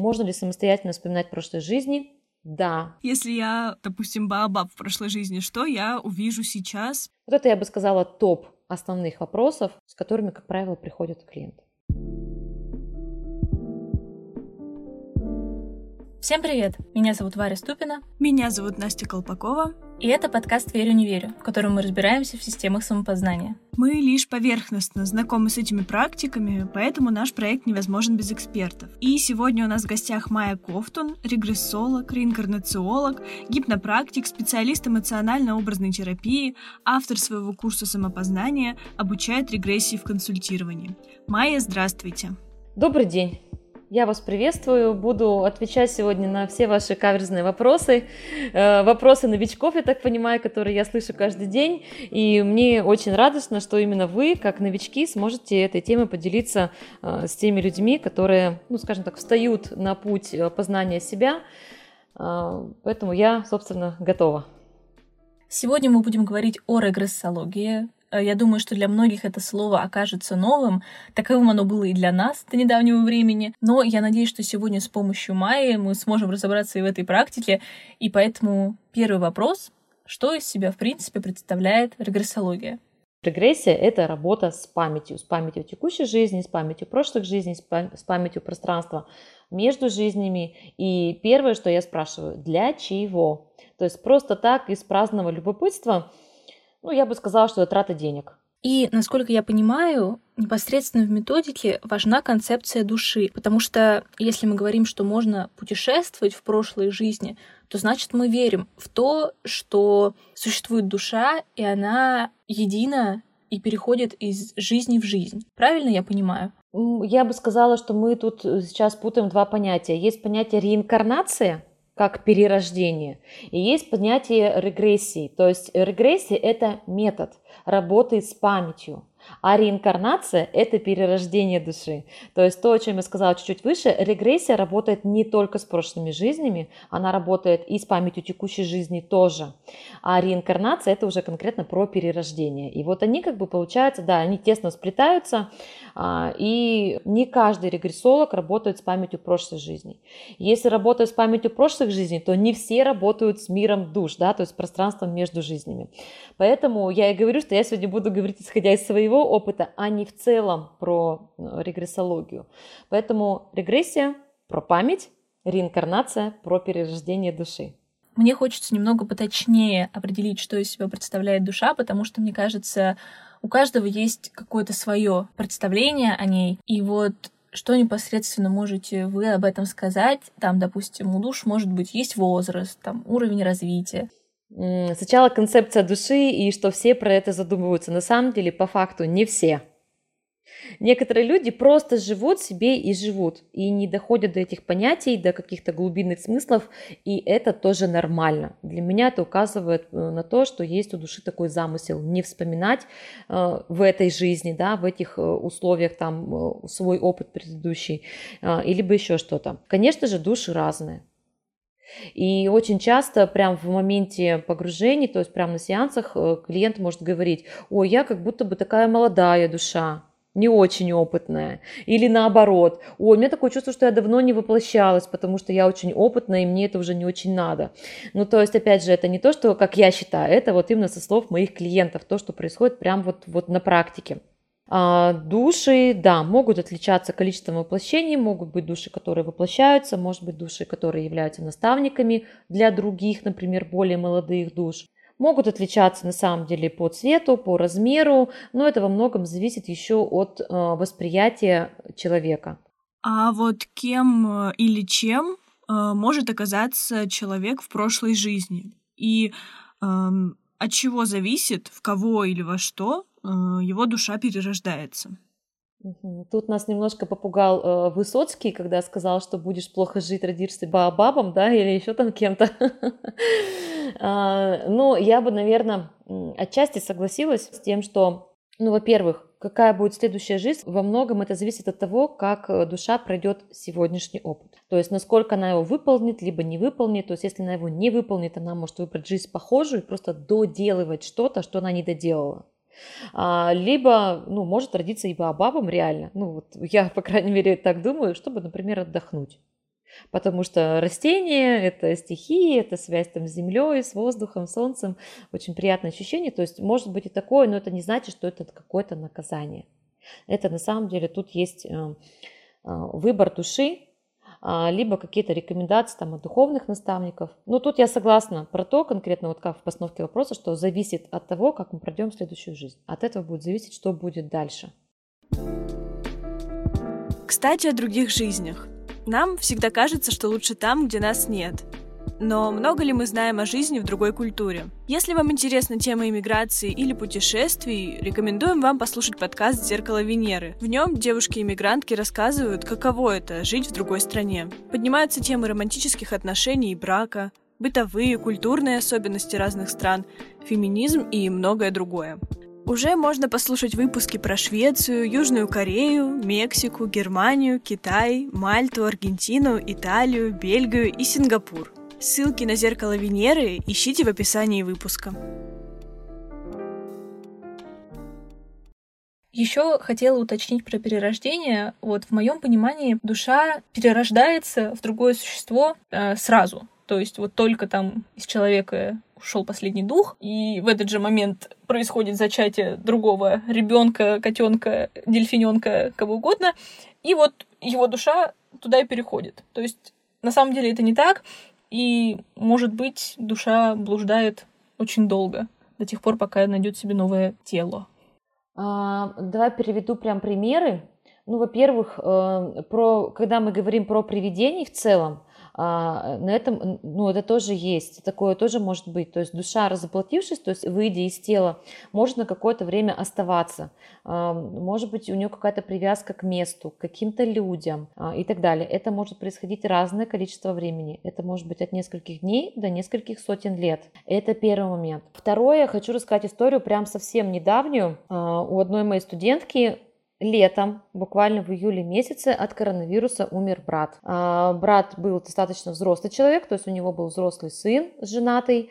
Можно ли самостоятельно вспоминать прошлой жизни? Да. Если я, допустим, Баобаб в прошлой жизни, что я увижу сейчас? Вот это я бы сказала топ основных вопросов, с которыми, как правило, приходят клиенты. Всем привет! Меня зовут Варя Ступина. Меня зовут Настя Колпакова. И это подкаст «Верю, не верю», в котором мы разбираемся в системах самопознания. Мы лишь поверхностно знакомы с этими практиками, поэтому наш проект невозможен без экспертов. И сегодня у нас в гостях Майя Кофтун, регрессолог, реинкарнациолог, гипнопрактик, специалист эмоционально-образной терапии, автор своего курса самопознания, обучает регрессии в консультировании. Майя, здравствуйте! Добрый день! Я вас приветствую, буду отвечать сегодня на все ваши каверзные вопросы, э, вопросы новичков, я так понимаю, которые я слышу каждый день, и мне очень радостно, что именно вы, как новички, сможете этой темой поделиться э, с теми людьми, которые, ну, скажем так, встают на путь э, познания себя, поэтому я, собственно, готова. Сегодня мы будем говорить о регрессологии, Э, я думаю, что для многих это слово окажется новым. Таковым оно было и для нас до недавнего времени. Но я надеюсь, что сегодня с помощью Майи мы сможем разобраться и в этой практике. И поэтому первый вопрос. Что из себя, в принципе, представляет регрессология? Регрессия – это работа с памятью, с памятью текущей жизни, с памятью прошлых жизней, с памятью пространства между жизнями. И первое, что я спрашиваю, для чего? То есть просто так из праздного любопытства – ну, я бы сказала, что это трата денег. И, насколько я понимаю, непосредственно в методике важна концепция души, потому что если мы говорим, что можно путешествовать в прошлой жизни, то значит мы верим в то, что существует душа, и она едина и переходит из жизни в жизнь. Правильно я понимаю? Я бы сказала, что мы тут сейчас путаем два понятия. Есть понятие реинкарнация, как перерождение. И есть понятие регрессии. То есть регрессия – это метод работы с памятью. А реинкарнация – это перерождение души. То есть то, о чем я сказала чуть-чуть выше, регрессия работает не только с прошлыми жизнями, она работает и с памятью текущей жизни тоже. А реинкарнация – это уже конкретно про перерождение. И вот они как бы получается, да, они тесно сплетаются, а, и не каждый регрессолог работает с памятью прошлой жизни. Если работают с памятью прошлых жизней, то не все работают с миром душ, да, то есть пространством между жизнями. Поэтому я и говорю, что я сегодня буду говорить исходя из своего своего опыта, а не в целом про э, регрессологию. Поэтому регрессия про память, реинкарнация про перерождение души. Мне хочется немного поточнее определить, что из себя представляет душа, потому что, мне кажется, у каждого есть какое-то свое представление о ней. И вот что непосредственно можете вы об этом сказать? Там, допустим, у душ может быть есть возраст, там уровень развития. Сначала концепция души и что все про это задумываются. На самом деле, по факту, не все. Некоторые люди просто живут себе и живут, и не доходят до этих понятий, до каких-то глубинных смыслов, и это тоже нормально. Для меня это указывает э, на то, что есть у души такой замысел, не вспоминать э, в этой жизни, да, в этих э, условиях там свой опыт предыдущий, или бы еще что-то. Конечно же, души разные. И очень часто прям в моменте погружения, то есть прямо на сеансах э, клиент может говорить, ой, я как будто бы такая молодая душа, не очень опытная. Или наоборот, ой, у меня такое чувство, что я давно не воплощалась, потому что я очень опытная, и мне это уже не очень надо. Ну, то есть, опять же, это не то, что, как я считаю, это вот именно со слов моих клиентов, то, что происходит прям вот, вот на практике. А, души, да, могут отличаться количеством воплощений, могут быть души, которые воплощаются, может быть души, которые являются наставниками для других, например, более молодых душ. Могут отличаться на самом деле по цвету, по размеру, но это во многом зависит еще от а, восприятия человека. А вот кем э, или чем э, может оказаться человек в прошлой жизни? И эм, от чего зависит, в кого или во что э, его душа перерождается. Тут нас немножко попугал э, Высоцкий, когда сказал, что будешь плохо жить, родишься баобабом, да, или еще там кем-то. А, ну, я бы, наверное, отчасти согласилась с тем, что, ну, во-первых, какая будет следующая жизнь, во многом это зависит от того, как э, душа пройдет сегодняшний опыт. То есть, насколько она его выполнит, либо не выполнит. То есть, если она его не выполнит, она может выбрать жизнь похожую и просто доделывать что-то, что она не доделала. А, либо, ну, может родиться и бабам реально. Ну, вот я, по крайней мере, так думаю, чтобы, например, отдохнуть. Потому что растения — это стихии, это связь там с землей, с воздухом, солнцем. Очень приятное ощущение. То есть может быть и такое, но это не значит, что это какое-то наказание. Это на самом деле тут есть э, э, выбор души, либо какие-то рекомендации там, от духовных наставников. Но тут я согласна про то, конкретно вот как в постановке вопроса, что зависит от того, как мы пройдем следующую жизнь. От этого будет зависеть, что будет дальше. Кстати, о других жизнях. Нам всегда кажется, что лучше там, где нас нет. Но много ли мы знаем о жизни в другой культуре? Если вам интересна тема иммиграции или путешествий, рекомендуем вам послушать подкаст «Зеркало Венеры». В нем девушки-иммигрантки рассказывают, каково это — жить в другой стране. Поднимаются темы романтических отношений и брака, бытовые, культурные особенности разных стран, феминизм и многое другое. Уже можно послушать выпуски про Швецию, Южную Корею, Мексику, Германию, Китай, Мальту, Аргентину, Италию, Бельгию и Сингапур. Ссылки на зеркало Венеры ищите в описании выпуска. Еще хотела уточнить про перерождение. Вот в моем понимании душа перерождается в другое существо э, сразу. То есть вот только там из человека ушел последний дух, и в этот же момент происходит зачатие другого ребенка, котенка, дельфиненка, кого угодно, и вот его душа туда и переходит. То есть на самом деле это не так. И, может быть, душа блуждает очень долго, до тех пор, пока найдет себе новое тело. А, давай переведу прям примеры. Ну, во-первых, э, про, когда мы говорим про привидений в целом, а, на этом, ну, это тоже есть, такое тоже может быть. То есть душа, разоплатившись, то есть выйдя из тела, может на какое-то время оставаться. А, может быть, у нее какая-то привязка к месту, к каким-то людям а, и так далее. Это может происходить разное количество времени. Это может быть от нескольких дней до нескольких сотен лет. Это первый момент. Второе, хочу рассказать историю прям совсем недавнюю. У одной моей студентки летом, буквально в июле месяце, от коронавируса умер брат. А, брат был достаточно взрослый человек, то есть у него был взрослый сын, женатый,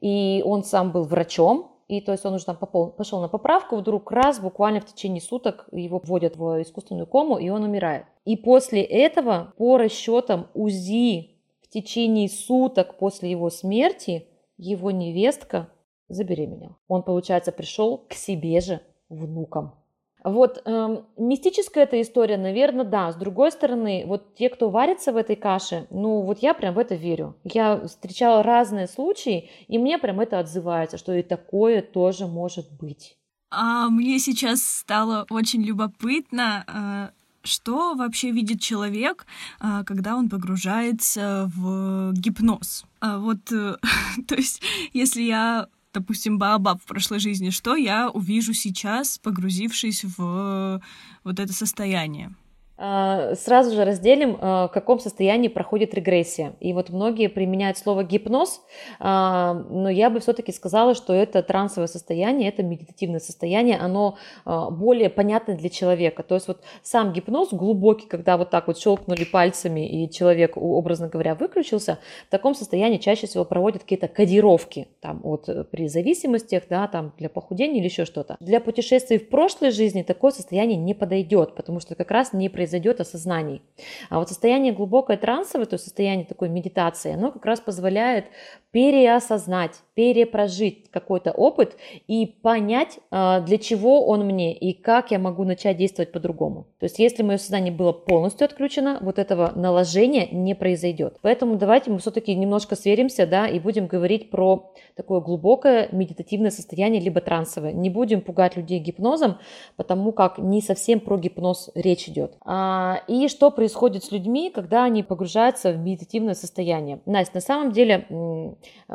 и он сам был врачом, и то есть он уже там попол, пошел на поправку, вдруг раз, буквально в течение суток его вводят в искусственную кому, и он умирает. И после этого, по расчетам УЗИ, в течение суток после его смерти, его невестка забеременела. Он, получается, пришел к себе же внукам. Вот эм, мистическая эта история, наверное, да. С другой стороны, вот те, кто варится в этой каше, ну вот я прям в это верю. Я встречала разные случаи, и мне прям это отзывается, что и такое тоже может быть. А мне сейчас стало очень любопытно, э, что вообще видит человек, э, когда он погружается в гипноз. А вот, э, то есть, если я допустим, Баобаб в прошлой жизни, что я увижу сейчас, погрузившись в вот это состояние? А, сразу же разделим, а, в каком состоянии проходит регрессия. И вот многие применяют слово гипноз, а, но я бы все-таки сказала, что это трансовое состояние, это медитативное состояние, оно более понятно для человека. То есть вот сам гипноз глубокий, когда вот так вот щелкнули пальцами и человек, образно говоря, выключился, в таком состоянии чаще всего проводят какие-то кодировки там, вот, э, при зависимостях, да, там, для похудения или еще что-то. Для путешествий в прошлой жизни такое состояние не подойдет, потому что как раз не произойдет произойдет осознаний. А вот состояние глубокое трансовое, то есть состояние такой медитации, оно как раз позволяет переосознать, перепрожить какой-то опыт и понять, а, для чего он мне и как я могу начать действовать по-другому. То есть если мое сознание было полностью отключено, вот этого наложения не произойдет. Поэтому давайте мы все-таки немножко сверимся, да, и будем говорить про такое глубокое медитативное состояние, либо трансовое. Не будем пугать людей гипнозом, потому как не совсем про гипноз речь идет. А, и что происходит с людьми, когда они погружаются в медитативное состояние? Настя, на самом деле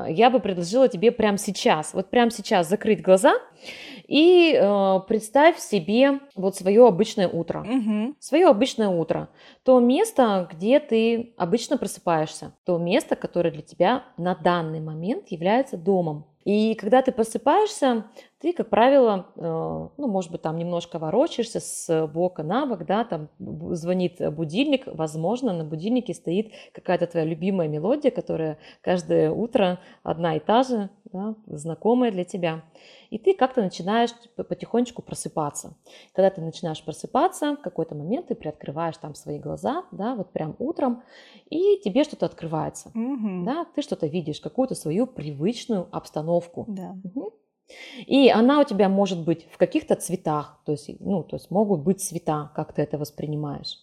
я бы предложила тебе прямо сейчас, вот прямо сейчас закрыть глаза и э, представь себе вот свое обычное утро. Угу. Свое обычное утро. То место, где ты обычно просыпаешься. То место, которое для тебя на данный момент является домом. И когда ты просыпаешься, ты, как правило, э, ну, может быть, там немножко ворочаешься с бока на бок, да, там звонит будильник, возможно, на будильнике стоит какая-то твоя любимая мелодия, которая каждое утро одна и та же, да, знакомая для тебя. И ты как-то начинаешь потихонечку просыпаться. Когда ты начинаешь просыпаться, в какой-то момент ты приоткрываешь там свои глаза, да, вот прям утром, и тебе что-то открывается, Мгм. да, ты что-то видишь, какую-то свою привычную обстановку. Да. Мгм. И она у тебя может быть в каких-то цветах, то есть, ну, то есть могут быть цвета, как ты это воспринимаешь.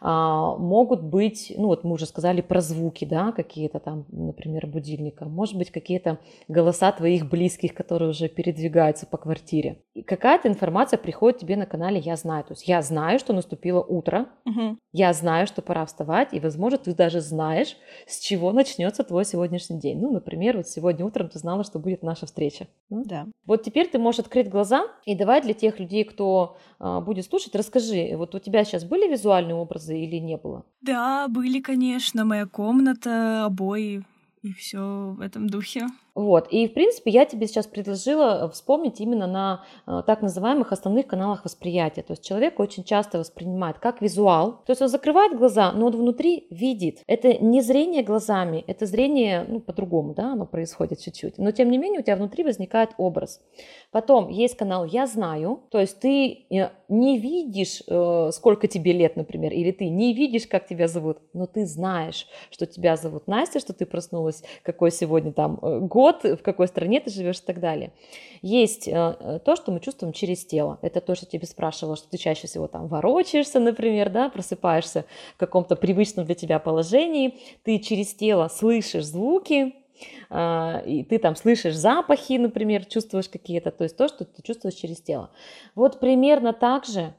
А, могут быть, ну вот мы уже сказали про звуки, да, какие-то там, например, будильника. Может быть, какие-то голоса твоих близких, которые уже передвигаются по квартире. И какая-то информация приходит тебе на канале «Я знаю». То есть я знаю, что наступило утро, Мгм. я знаю, что пора вставать, и, возможно, ты даже знаешь, с чего начнется твой сегодняшний день. Ну, например, вот сегодня утром ты знала, что будет наша встреча. М? Да. Вот теперь ты можешь открыть глаза и давай для тех людей, кто а, будет слушать, расскажи, вот у тебя сейчас были визуальные образы или не было? Да, были, конечно, моя комната, обои и все в этом духе. Вот, и в принципе я тебе сейчас предложила вспомнить именно на э, так называемых основных каналах восприятия. То есть человек очень часто воспринимает как визуал, то есть он закрывает глаза, но он внутри видит. Это не зрение глазами, это зрение, ну, по-другому, да, оно происходит чуть-чуть. Но тем не менее у тебя внутри возникает образ. Потом есть канал «Я знаю», то есть ты э, не видишь, э, сколько тебе лет, например, или ты не видишь, как тебя зовут, но ты знаешь, что тебя зовут Настя, что ты проснулась, какой сегодня там э, год, в какой стране ты живешь и так далее. Есть э, э, то, что мы чувствуем через тело. Это то, что тебе спрашивала, что ты чаще всего там ворочаешься, например, да, просыпаешься в каком-то привычном для тебя положении, ты через тело слышишь звуки, а, и ты там слышишь запахи, например, чувствуешь какие-то, то есть то, что ты чувствуешь через тело. Вот примерно так же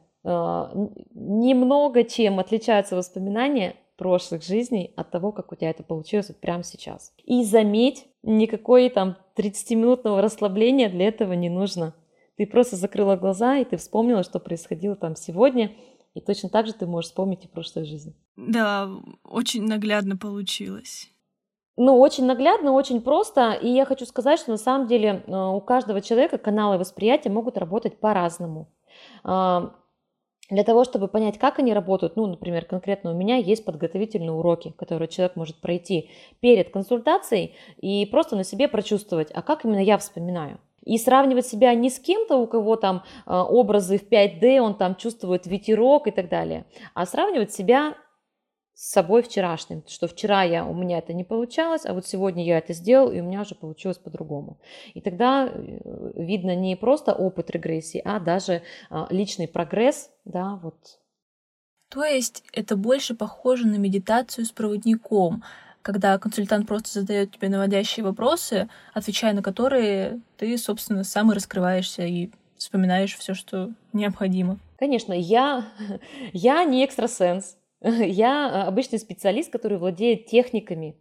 немного чем отличаются воспоминания прошлых жизней от того, как у тебя это получилось вот прямо сейчас. И заметь, никакой там 30-минутного расслабления для этого не нужно. Ты просто закрыла глаза, и ты вспомнила, что происходило там сегодня, и точно так же ты можешь вспомнить и прошлую жизнь. Да, очень наглядно получилось. Ну, очень наглядно, очень просто. И я хочу сказать, что на самом деле э, у каждого человека каналы восприятия могут работать по-разному. А, Для того, чтобы понять, как они работают, ну, например, конкретно у меня есть подготовительные уроки, которые человек может пройти перед консультацией и просто на себе прочувствовать, а как именно я вспоминаю. И сравнивать себя не с кем-то, у кого там э, образы в 5D, он там чувствует ветерок и так далее, а сравнивать себя с собой вчерашним, что вчера я, у меня это не получалось, а вот сегодня я это сделал, и у меня уже получилось по-другому. И тогда э, видно не просто опыт регрессии, а даже а, личный прогресс, да, вот. То есть это больше похоже на медитацию с проводником, когда консультант просто задает тебе наводящие вопросы, отвечая на которые ты, собственно, сам и раскрываешься и вспоминаешь все, что необходимо. Конечно, я, я не экстрасенс, я обычный специалист, который владеет техниками.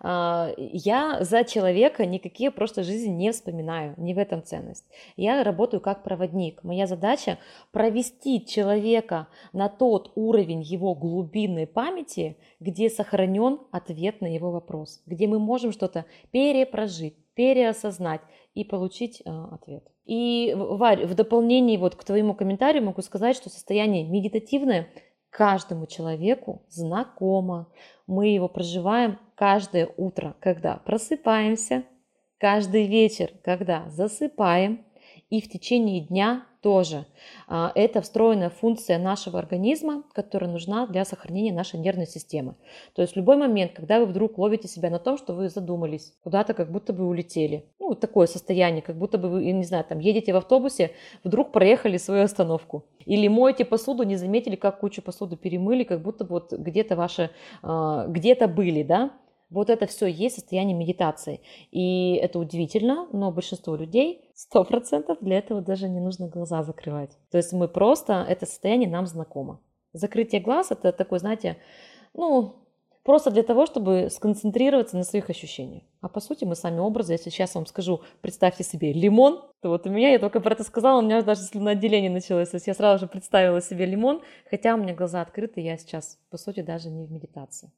А, Я за человека никакие просто жизни не вспоминаю, не в этом ценность. Я работаю как проводник. Моя задача провести человека на тот уровень его глубинной памяти, где сохранен ответ на его вопрос, где мы можем что-то перепрожить, переосознать и получить э, ответ. И, Варь, в дополнение вот к твоему комментарию могу сказать, что состояние медитативное каждому человеку знакомо. Мы его проживаем каждое утро, когда просыпаемся, каждый вечер, когда засыпаем, и в течение дня тоже. А, Это встроенная функция нашего организма, которая нужна для сохранения нашей нервной системы. То есть в любой момент, когда вы вдруг ловите себя на том, что вы задумались, куда-то как будто бы улетели. Ну, такое состояние, как будто бы вы, не знаю, там едете в автобусе, вдруг проехали свою остановку. Или моете посуду, не заметили, как кучу посуды перемыли, как будто бы вот где-то ваши, а, где-то были, да? Вот это все есть состояние медитации. И это удивительно, но большинство людей, 100% для этого даже не нужно глаза закрывать. То есть мы просто, это состояние нам знакомо. Закрытие глаз это такой, знаете, ну, просто для того, чтобы сконцентрироваться на своих ощущениях. А по сути мы сами образы, если сейчас вам скажу, представьте себе лимон, то вот у меня, я только про это сказала, у меня даже слюноотделение началось. То есть я сразу же представила себе лимон, хотя у меня глаза открыты, я сейчас, по сути, даже не в медитации.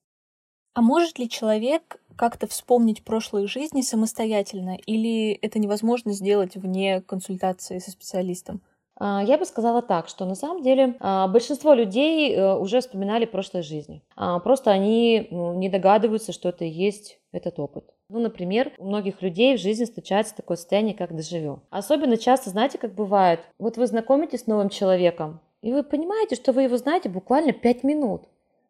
А может ли человек как-то вспомнить прошлые жизни самостоятельно, или это невозможно сделать вне консультации со специалистом? А, я бы сказала так, что на самом деле а, большинство людей э, уже вспоминали прошлой жизни. А, просто они ну, не догадываются, что это и есть этот опыт. Ну, например, у многих людей в жизни случается такое состояние, как дежавю. Особенно часто, знаете, как бывает, вот вы знакомитесь с новым человеком, и вы понимаете, что вы его знаете буквально 5 минут.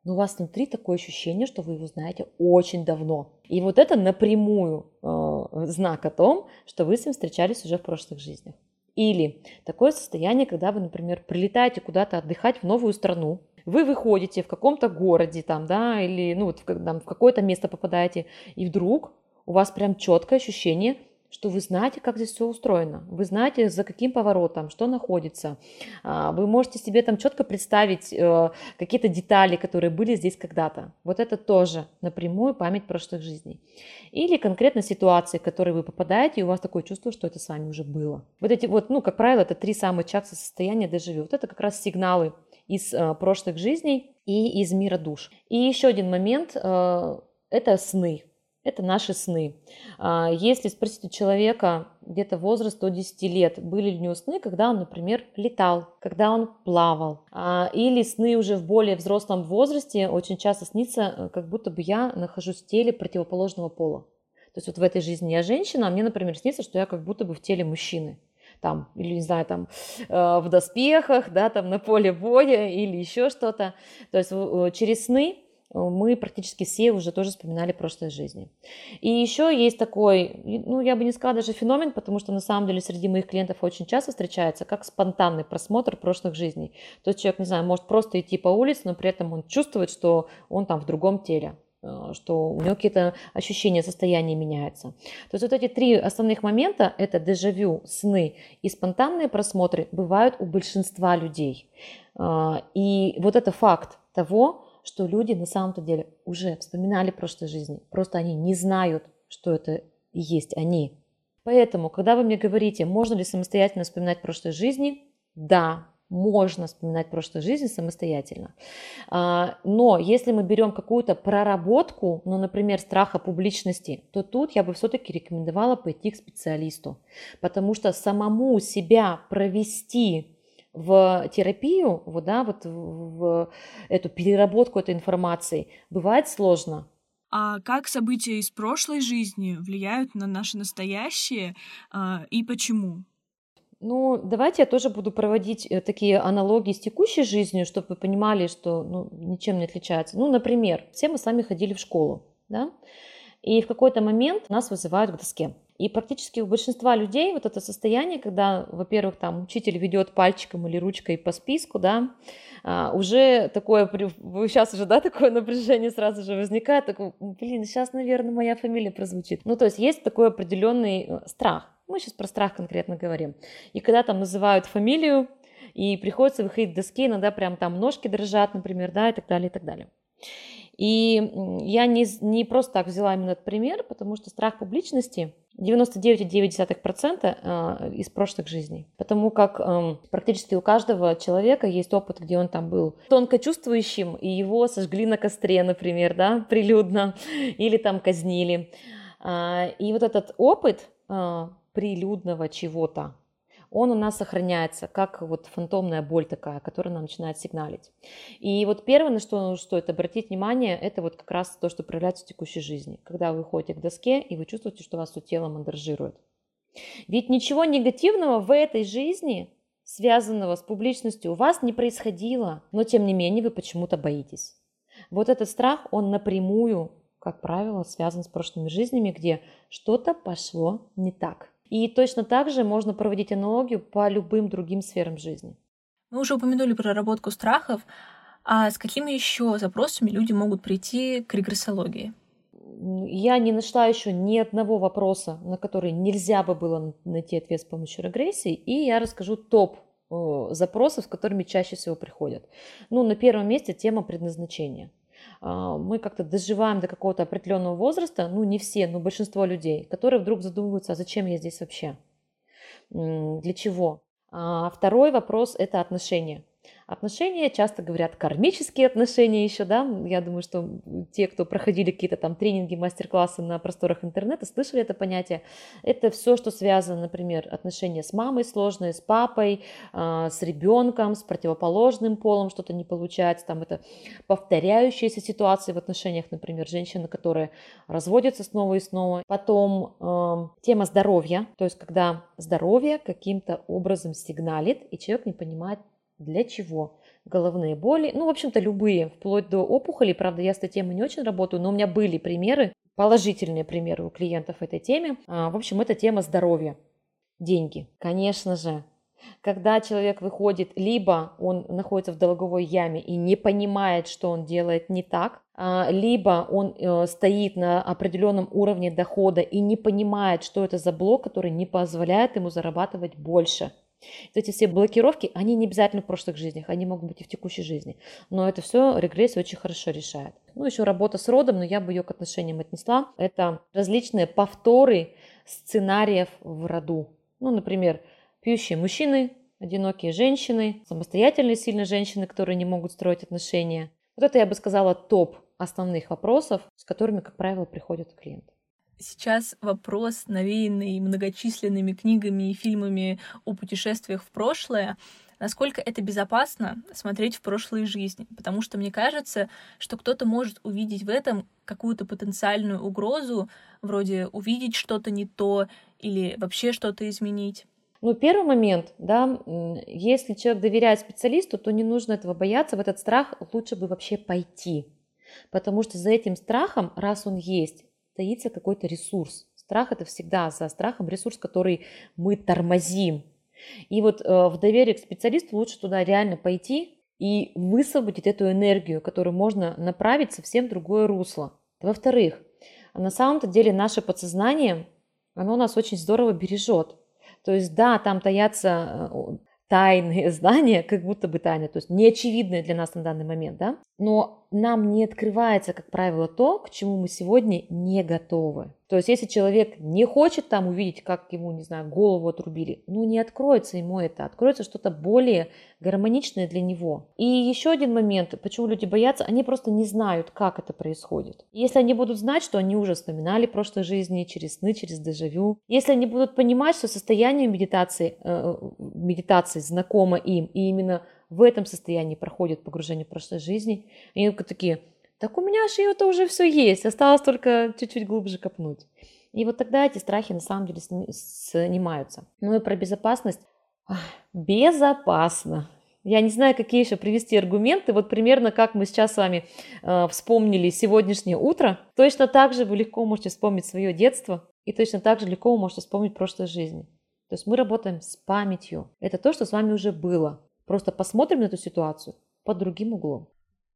Но у вас внутри такое ощущение, что вы его знаете очень давно. И вот это напрямую э, знак о том, что вы с ним встречались уже в прошлых жизнях. Или такое состояние, когда вы, например, прилетаете куда-то отдыхать в новую страну, вы выходите в каком-то городе там, да, или ну вот в, в какое-то место попадаете, и вдруг у вас прям четкое ощущение, что вы знаете, как здесь все устроено, вы знаете, за каким поворотом, что находится. А, вы можете себе там четко представить э, какие-то детали, которые были здесь когда-то. Вот это тоже напрямую память прошлых жизней. Или конкретно ситуации, в которые вы попадаете, и у вас такое чувство, что это с вами уже было. Вот эти вот, ну, как правило, это три самых частых состояния дежавю. Вот это как раз сигналы из э, прошлых жизней и из мира душ. И еще один момент э, – это сны это наши сны. А, если спросить у человека где-то возраст до 10 лет, были ли у него сны, когда он, например, летал, когда он плавал, а, или сны уже в более взрослом возрасте, очень часто снится, э, как будто бы я нахожусь в теле противоположного пола. То есть вот в этой жизни я женщина, а мне, например, снится, что я как будто бы в теле мужчины там, или, не знаю, там, э, в доспехах, да, там, на поле боя или еще что-то. То есть через сны мы практически все уже тоже вспоминали прошлой жизни. И еще есть такой, ну, я бы не сказала даже феномен, потому что на самом деле среди моих клиентов очень часто встречается, как спонтанный просмотр прошлых жизней. То есть человек, не знаю, может просто идти по улице, но при этом он чувствует, что он там в другом теле э, что у него какие-то ощущения, состояния меняются. То есть вот эти три основных момента, это дежавю, сны и спонтанные просмотры, бывают у большинства людей. А, и вот это факт того, что люди на самом-то деле уже вспоминали прошлой жизни, просто они не знают, что это и есть они. Поэтому, когда вы мне говорите, можно ли самостоятельно вспоминать прошлой жизни, да, можно вспоминать прошлую жизнь самостоятельно. А, но если мы берем какую-то проработку, ну, например, страха публичности, то тут я бы все-таки рекомендовала пойти к специалисту, потому что самому себя провести в терапию, вот, да, вот в эту переработку этой информации бывает сложно. А как события из прошлой жизни влияют на наше настоящее а, и почему? Ну, давайте я тоже буду проводить э, такие аналогии с текущей жизнью, чтобы вы понимали, что ну, ничем не отличается. Ну, например, все мы с вами ходили в школу, да, и в какой-то момент нас вызывают к доске. И практически у большинства людей вот это состояние, когда, во-первых, там учитель ведет пальчиком или ручкой по списку, да, а, уже такое, сейчас уже, да, такое напряжение сразу же возникает, такой, блин, сейчас, наверное, моя фамилия прозвучит. Ну, то есть есть такой определенный э, страх. Мы сейчас про страх конкретно говорим. И когда там называют фамилию, и приходится выходить к доске, иногда прям там ножки дрожат, например, да, и так далее, и так далее. И я не, не просто так взяла именно этот пример, потому что страх публичности 99,9% а, из прошлых жизней. Потому как эм, практически у каждого человека есть опыт, где он там был тонко чувствующим, и его сожгли на костре, например, да, прилюдно, или там казнили. А, и вот этот опыт а, прилюдного чего-то, он у нас сохраняется, как вот фантомная боль такая, которая нам начинает сигналить. И вот первое, на что стоит обратить внимание, это вот как раз то, что проявляется в текущей жизни. Когда вы ходите к доске, и вы чувствуете, что вас все тело мандражирует. Ведь ничего негативного в этой жизни, связанного с публичностью, у вас не происходило, но тем не менее вы почему-то боитесь. Вот этот страх, он напрямую, как правило, связан с прошлыми жизнями, где что-то пошло не так. И точно так же можно проводить аналогию по любым другим сферам жизни. Мы уже упомянули проработку страхов. А с какими еще запросами люди могут прийти к регрессологии? Я не нашла еще ни одного вопроса, на который нельзя бы было найти ответ с помощью регрессии, и я расскажу топ э, запросов, с которыми чаще всего приходят. Ну, на первом месте тема предназначения. А, мы как-то доживаем до какого-то определенного возраста, ну не все, но большинство людей, которые вдруг задумываются, а зачем я здесь вообще, для чего. А второй вопрос – это отношения. Отношения, часто говорят, кармические отношения еще, да, я думаю, что те, кто проходили какие-то там тренинги, мастер-классы на просторах интернета, слышали это понятие. Это все, что связано, например, отношения с мамой сложные, с папой, а, с ребенком, с противоположным полом, что-то не получается, там это повторяющиеся ситуации в отношениях, например, женщины, которые разводятся снова и снова. Потом тема здоровья, то есть когда здоровье каким-то образом сигналит, и человек не понимает, для чего? Головные боли, ну, в общем-то, любые, вплоть до опухолей. Правда, я с этой темой не очень работаю, но у меня были примеры, положительные примеры у клиентов этой теме. А, в общем, это тема здоровья. Деньги, конечно же. Когда человек выходит, либо он находится в долговой яме и не понимает, что он делает не так, а, либо он э, стоит на определенном уровне дохода и не понимает, что это за блок, который не позволяет ему зарабатывать больше – эти все блокировки, они не обязательно в прошлых жизнях, они могут быть и в текущей жизни. Но это все регрессия очень хорошо решает. Ну, еще работа с родом, но я бы ее к отношениям отнесла. Это различные повторы сценариев в роду. Ну, например, пьющие мужчины, одинокие женщины, самостоятельные сильные женщины, которые не могут строить отношения. Вот это, я бы сказала, топ основных вопросов, с которыми, как правило, приходят клиенты. Сейчас вопрос, навеянный многочисленными книгами и фильмами о путешествиях в прошлое, насколько это безопасно смотреть в прошлые жизни. Потому что мне кажется, что кто-то может увидеть в этом какую-то потенциальную угрозу, вроде увидеть что-то не то или вообще что-то изменить. Ну, первый момент, да, если человек доверяет специалисту, то не нужно этого бояться, в этот страх лучше бы вообще пойти. Потому что за этим страхом, раз он есть, таится какой-то ресурс. Страх это всегда за страхом ресурс, который мы тормозим. И вот э, в доверие к специалисту лучше туда реально пойти и высвободить эту энергию, которую можно направить в совсем другое русло. Во-вторых, на самом-то деле наше подсознание, оно нас очень здорово бережет. То есть да, там таятся э, тайные знания, как будто бы тайны, то есть неочевидные для нас на данный момент, да, но нам не открывается, как правило, то, к чему мы сегодня не готовы. То есть, если человек не хочет там увидеть, как ему, не знаю, голову отрубили, ну, не откроется ему это, откроется что-то более гармоничное для него. И еще один момент, почему люди боятся, они просто не знают, как это происходит. Если они будут знать, что они уже вспоминали прошлой жизни через сны, через дежавю, если они будут понимать, что состояние медитации, э, медитации знакомо им, и именно в этом состоянии проходит погружение в прошлой жизни, они такие, так у меня же это уже все есть, осталось только чуть-чуть глубже копнуть. И вот тогда эти страхи на самом деле снимаются. Ну и про безопасность. Безопасно. Я не знаю, какие еще привести аргументы. Вот примерно как мы сейчас с вами э, вспомнили сегодняшнее утро. Точно так же вы легко можете вспомнить свое детство. И точно так же легко вы можете вспомнить прошлой жизни. То есть мы работаем с памятью. Это то, что с вами уже было. Просто посмотрим на эту ситуацию под другим углом.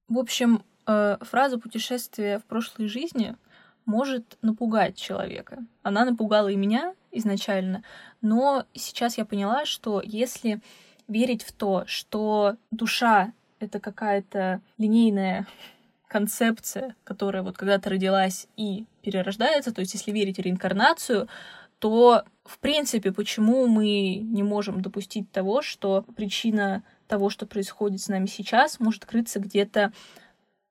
В общем, э, фраза «путешествие в прошлой жизни» может напугать человека. Она напугала и меня изначально, но сейчас я поняла, что если верить в то, что душа — это какая-то линейная концепция, которая вот когда-то родилась и перерождается, то есть если верить в реинкарнацию, то, в принципе, почему мы не можем допустить того, что причина того, что происходит с нами сейчас, может крыться где-то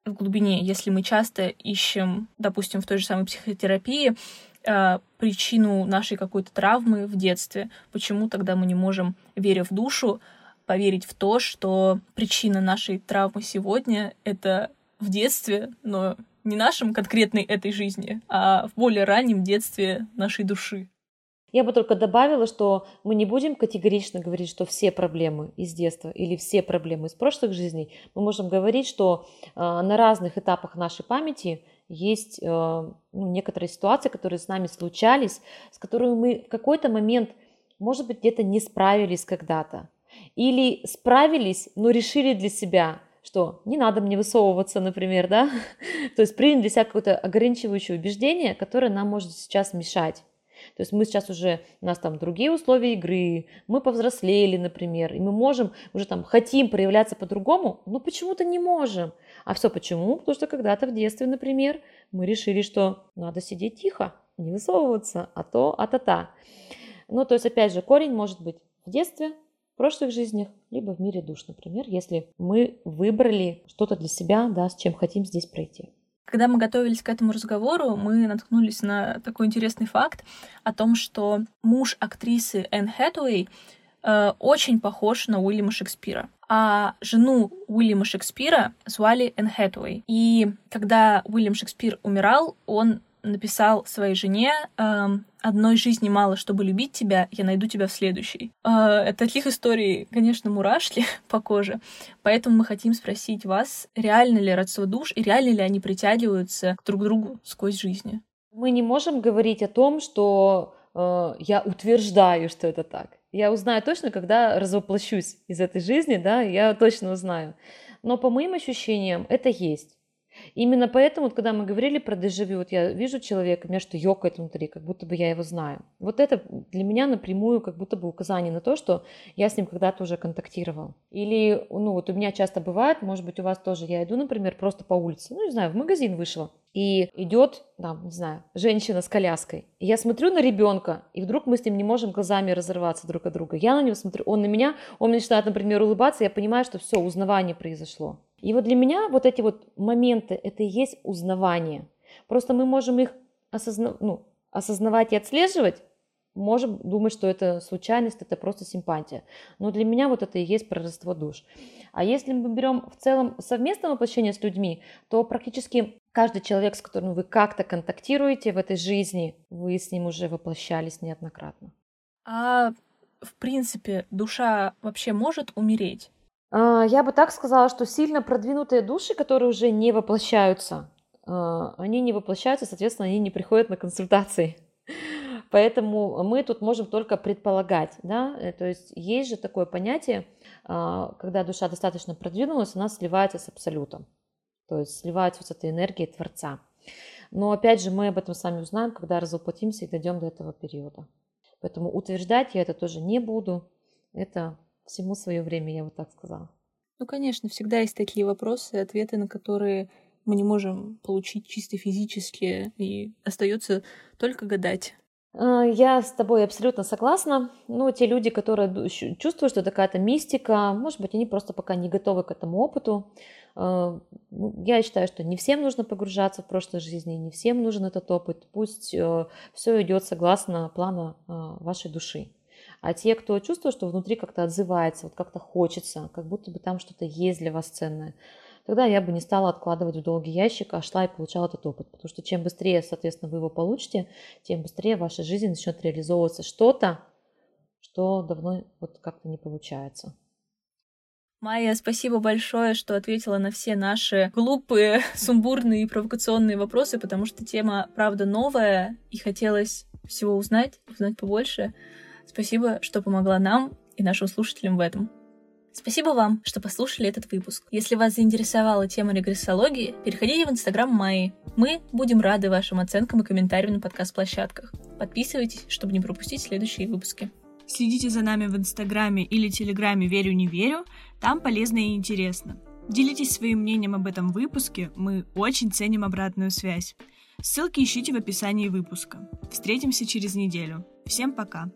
в глубине, если мы часто ищем, допустим, в той же самой психотерапии, э, причину нашей какой-то травмы в детстве, почему тогда мы не можем, веря в душу, поверить в то, что причина нашей травмы сегодня — это в детстве, но не нашем конкретной этой жизни, а в более раннем детстве нашей души. Я бы только добавила, что мы не будем категорично говорить, что все проблемы из детства или все проблемы из прошлых жизней. Мы можем говорить, что э, на разных этапах нашей памяти есть э, ну, некоторые ситуации, которые с нами случались, с которыми мы в какой-то момент, может быть, где-то не справились когда-то. Или справились, но решили для себя, что не надо мне высовываться, например, да, то есть приняли для себя какое-то ограничивающее убеждение, которое нам может сейчас мешать. То есть мы сейчас уже, у нас там другие условия игры, мы повзрослели, например, и мы можем, уже там хотим проявляться по-другому, но почему-то не можем. А все почему? Потому что когда-то в детстве, например, мы решили, что надо сидеть тихо, не высовываться, а то, а то-та. Ну, то есть, опять же, корень может быть в детстве, в прошлых жизнях, либо в мире душ, например, если мы выбрали что-то для себя, да, с чем хотим здесь пройти. Когда мы готовились к этому разговору, мы наткнулись на такой интересный факт о том, что муж актрисы Энн Хэтуэй э, очень похож на Уильяма Шекспира. А жену Уильяма Шекспира звали Энн Хэтуэй. И когда Уильям Шекспир умирал, он написал своей жене эм, «Одной жизни мало, чтобы любить тебя, я найду тебя в следующей». Э, таких историй, конечно, мурашки по коже, поэтому мы хотим спросить вас, реально ли родство душ и реально ли они притягиваются друг к другу сквозь жизни? Мы не можем говорить о том, что э, я утверждаю, что это так. Я узнаю точно, когда развоплощусь из этой жизни, да, я точно узнаю. Но по моим ощущениям это есть. Именно поэтому, вот, когда мы говорили про дежавю, вот я вижу человека, у меня что ёкает внутри, как будто бы я его знаю. Вот это для меня напрямую как будто бы указание на то, что я с ним когда-то уже контактировал. Или, ну вот у меня часто бывает, может быть у вас тоже, я иду, например, просто по улице, ну не знаю, в магазин вышла, и идет, там, не знаю, женщина с коляской. И я смотрю на ребенка, и вдруг мы с ним не можем глазами разорваться друг от друга. Я на него смотрю, он на меня, он начинает, например, улыбаться, я понимаю, что все, узнавание произошло. И вот для меня вот эти вот моменты, это и есть узнавание. Просто мы можем их осозна... ну, осознавать и отслеживать, можем думать, что это случайность, это просто симпатия. Но для меня вот это и есть прорывство душ. А если мы берем в целом совместное воплощение с людьми, то практически каждый человек, с которым вы как-то контактируете в этой жизни, вы с ним уже воплощались неоднократно. А в принципе душа вообще может умереть? А, я бы так сказала, что сильно продвинутые души, которые уже не воплощаются, а, они не воплощаются, соответственно, они не приходят на консультации. Поэтому мы тут можем только предполагать, да, э, то есть есть же такое понятие, а, когда душа достаточно продвинулась, она сливается с абсолютом, то есть сливается с этой энергией Творца. Но опять же, мы об этом сами узнаем, когда разоплатимся и дойдем до этого периода. Поэтому утверждать я это тоже не буду. Это всему свое время, я вот так сказала. Ну, конечно, всегда есть такие вопросы, ответы на которые мы не можем получить чисто физически, и остается только гадать. А, я с тобой абсолютно согласна. Ну, те люди, которые чувствуют, что это какая-то мистика, может быть, они просто пока не готовы к этому опыту. А, ну, я считаю, что не всем нужно погружаться в прошлой жизни, не всем нужен этот опыт. Пусть э, все идет согласно плана вашей души. А те, кто чувствует, что внутри как-то отзывается, вот как-то хочется, как будто бы там что-то есть для вас ценное, тогда я бы не стала откладывать в долгий ящик, а шла и получала этот опыт. Потому что чем быстрее, соответственно, вы его получите, тем быстрее в вашей жизни начнет реализовываться что-то, что давно вот как-то не получается. Майя, спасибо большое, что ответила на все наши глупые, сумбурные и провокационные вопросы, потому что тема, правда, новая, и хотелось всего узнать, узнать побольше. Спасибо, что помогла нам и нашим слушателям в этом. Спасибо вам, что послушали этот выпуск. Если вас заинтересовала тема регрессологии, переходите в инстаграм Майи. Мы будем рады вашим оценкам и комментариям на подкаст-площадках. Подписывайтесь, чтобы не пропустить следующие выпуски. Следите за нами в инстаграме или телеграме «Верю, не верю», там полезно и интересно. Делитесь своим мнением об этом выпуске, мы очень ценим обратную связь. Ссылки ищите в описании выпуска. Встретимся через неделю. Всем пока!